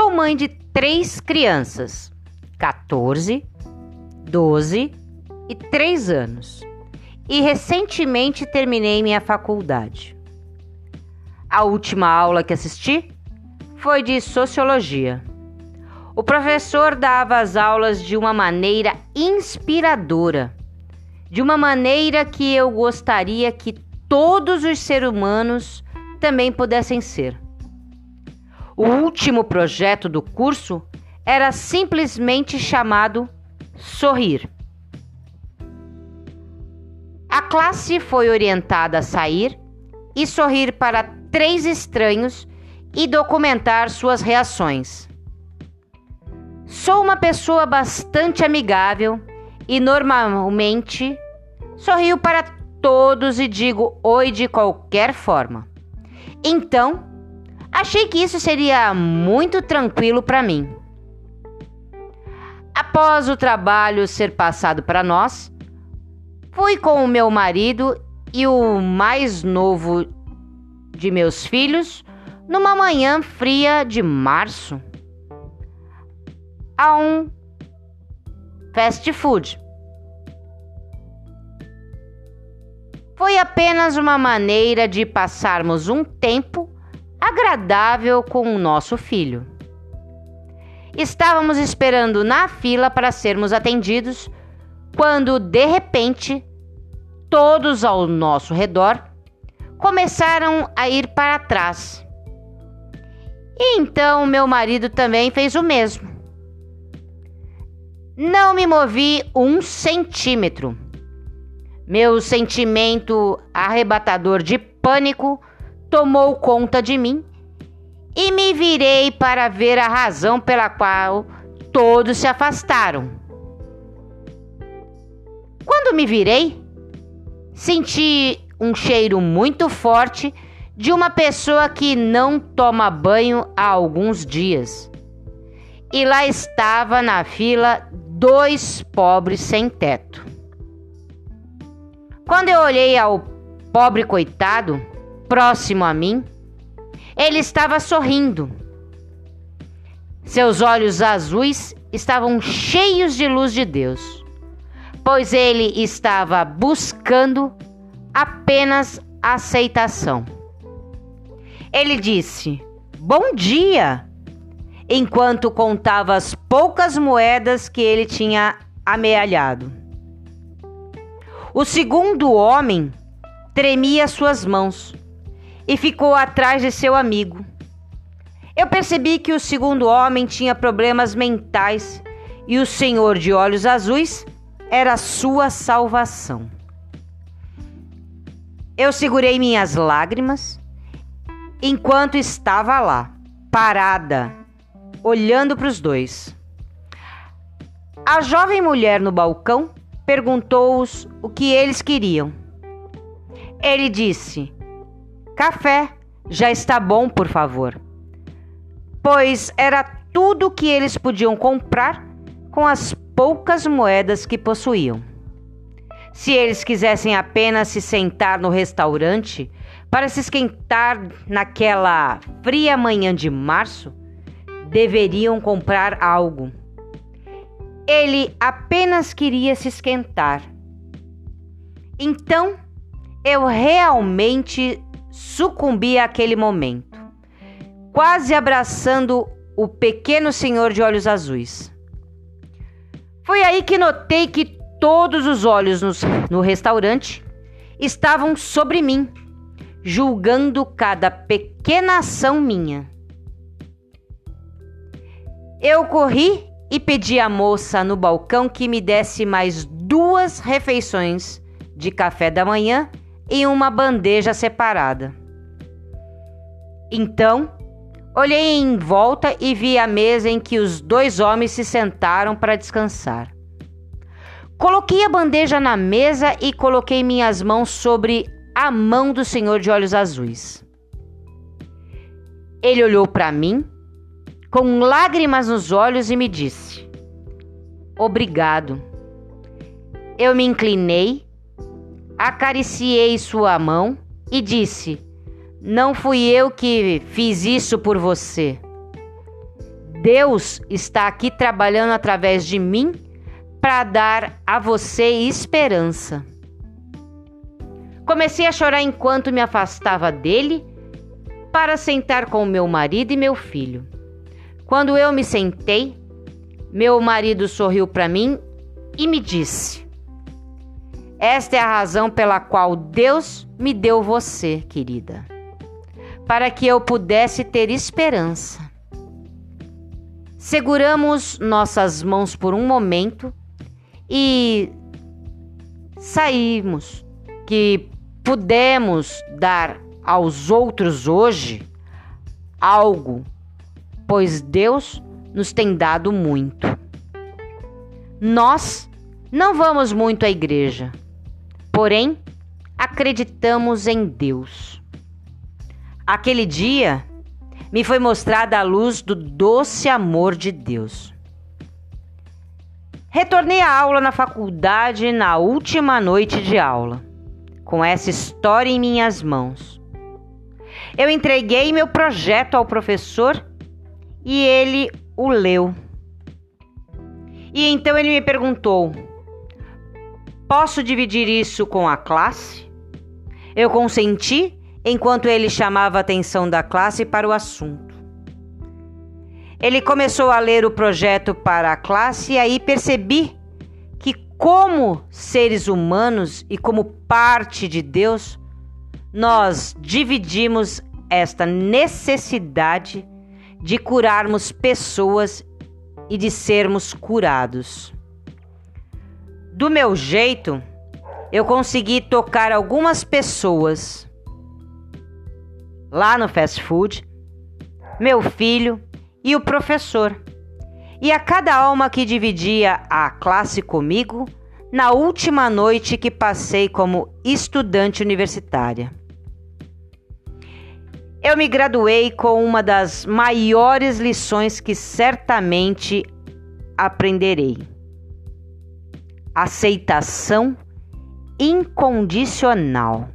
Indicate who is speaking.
Speaker 1: Sou mãe de três crianças, 14, 12 e 3 anos, e recentemente terminei minha faculdade. A última aula que assisti foi de sociologia. O professor dava as aulas de uma maneira inspiradora, de uma maneira que eu gostaria que todos os seres humanos também pudessem ser. O último projeto do curso era simplesmente chamado Sorrir. A classe foi orientada a sair e sorrir para três estranhos e documentar suas reações. Sou uma pessoa bastante amigável e normalmente sorrio para todos e digo oi de qualquer forma. Então, achei que isso seria muito tranquilo para mim. Após o trabalho ser passado para nós, fui com o meu marido e o mais novo de meus filhos numa manhã fria de março a um fast food. Foi apenas uma maneira de passarmos um tempo agradável com o nosso filho. Estávamos esperando na fila para sermos atendidos quando, de repente, todos ao nosso redor começaram a ir para trás. E então meu marido também fez o mesmo. Não me movi um centímetro. Meu sentimento arrebatador de pânico tomou conta de mim e me virei para ver a razão pela qual todos se afastaram. Quando me virei, senti um cheiro muito forte de uma pessoa que não toma banho há alguns dias. E lá estava na fila dois pobres sem teto. Quando eu olhei ao pobre coitado, próximo a mim, ele estava sorrindo. Seus olhos azuis estavam cheios de luz de Deus, pois ele estava buscando apenas aceitação. Ele disse: Bom dia! enquanto contava as poucas moedas que ele tinha amealhado. O segundo homem tremia suas mãos e ficou atrás de seu amigo. Eu percebi que o segundo homem tinha problemas mentais e o senhor de olhos azuis era sua salvação. Eu segurei minhas lágrimas enquanto estava lá, parada, olhando para os dois. A jovem mulher no balcão perguntou-os o que eles queriam. Ele disse: Café, já está bom, por favor. Pois era tudo o que eles podiam comprar com as poucas moedas que possuíam. Se eles quisessem apenas se sentar no restaurante para se esquentar naquela fria manhã de março, deveriam comprar algo. Ele apenas queria se esquentar. Então, eu realmente sucumbi àquele momento, quase abraçando o pequeno senhor de olhos azuis. Foi aí que notei que todos os olhos no, no restaurante estavam sobre mim, julgando cada pequena ação minha. Eu corri e pedi à moça no balcão que me desse mais duas refeições de café da manhã em uma bandeja separada. Então, olhei em volta e vi a mesa em que os dois homens se sentaram para descansar. Coloquei a bandeja na mesa e coloquei minhas mãos sobre a mão do senhor de olhos azuis. Ele olhou para mim com lágrimas nos olhos e me disse: Obrigado. Eu me inclinei, acariciei sua mão e disse: Não fui eu que fiz isso por você. Deus está aqui trabalhando através de mim para dar a você esperança. Comecei a chorar enquanto me afastava dele para sentar com meu marido e meu filho. Quando eu me sentei, meu marido sorriu para mim e me disse: Esta é a razão pela qual Deus me deu você, querida, para que eu pudesse ter esperança. Seguramos nossas mãos por um momento e saímos que pudemos dar aos outros hoje algo, pois Deus nos tem dado muito. Nós não vamos muito à igreja, porém acreditamos em Deus. Aquele dia me foi mostrada a luz do doce amor de Deus. Retornei à aula na faculdade na última noite de aula com essa história em minhas mãos. Eu entreguei meu projeto ao professor e ele o leu. E então ele me perguntou: Posso dividir isso com a classe? Eu consenti enquanto ele chamava a atenção da classe para o assunto. Ele começou a ler o projeto para a classe e aí percebi como seres humanos e como parte de Deus, nós dividimos esta necessidade de curarmos pessoas e de sermos curados. Do meu jeito, eu consegui tocar algumas pessoas lá no fast food, meu filho e o professor e a cada alma que dividia a classe comigo na última noite que passei como estudante universitária. Eu me graduei com uma das maiores lições que certamente aprenderei: aceitação incondicional.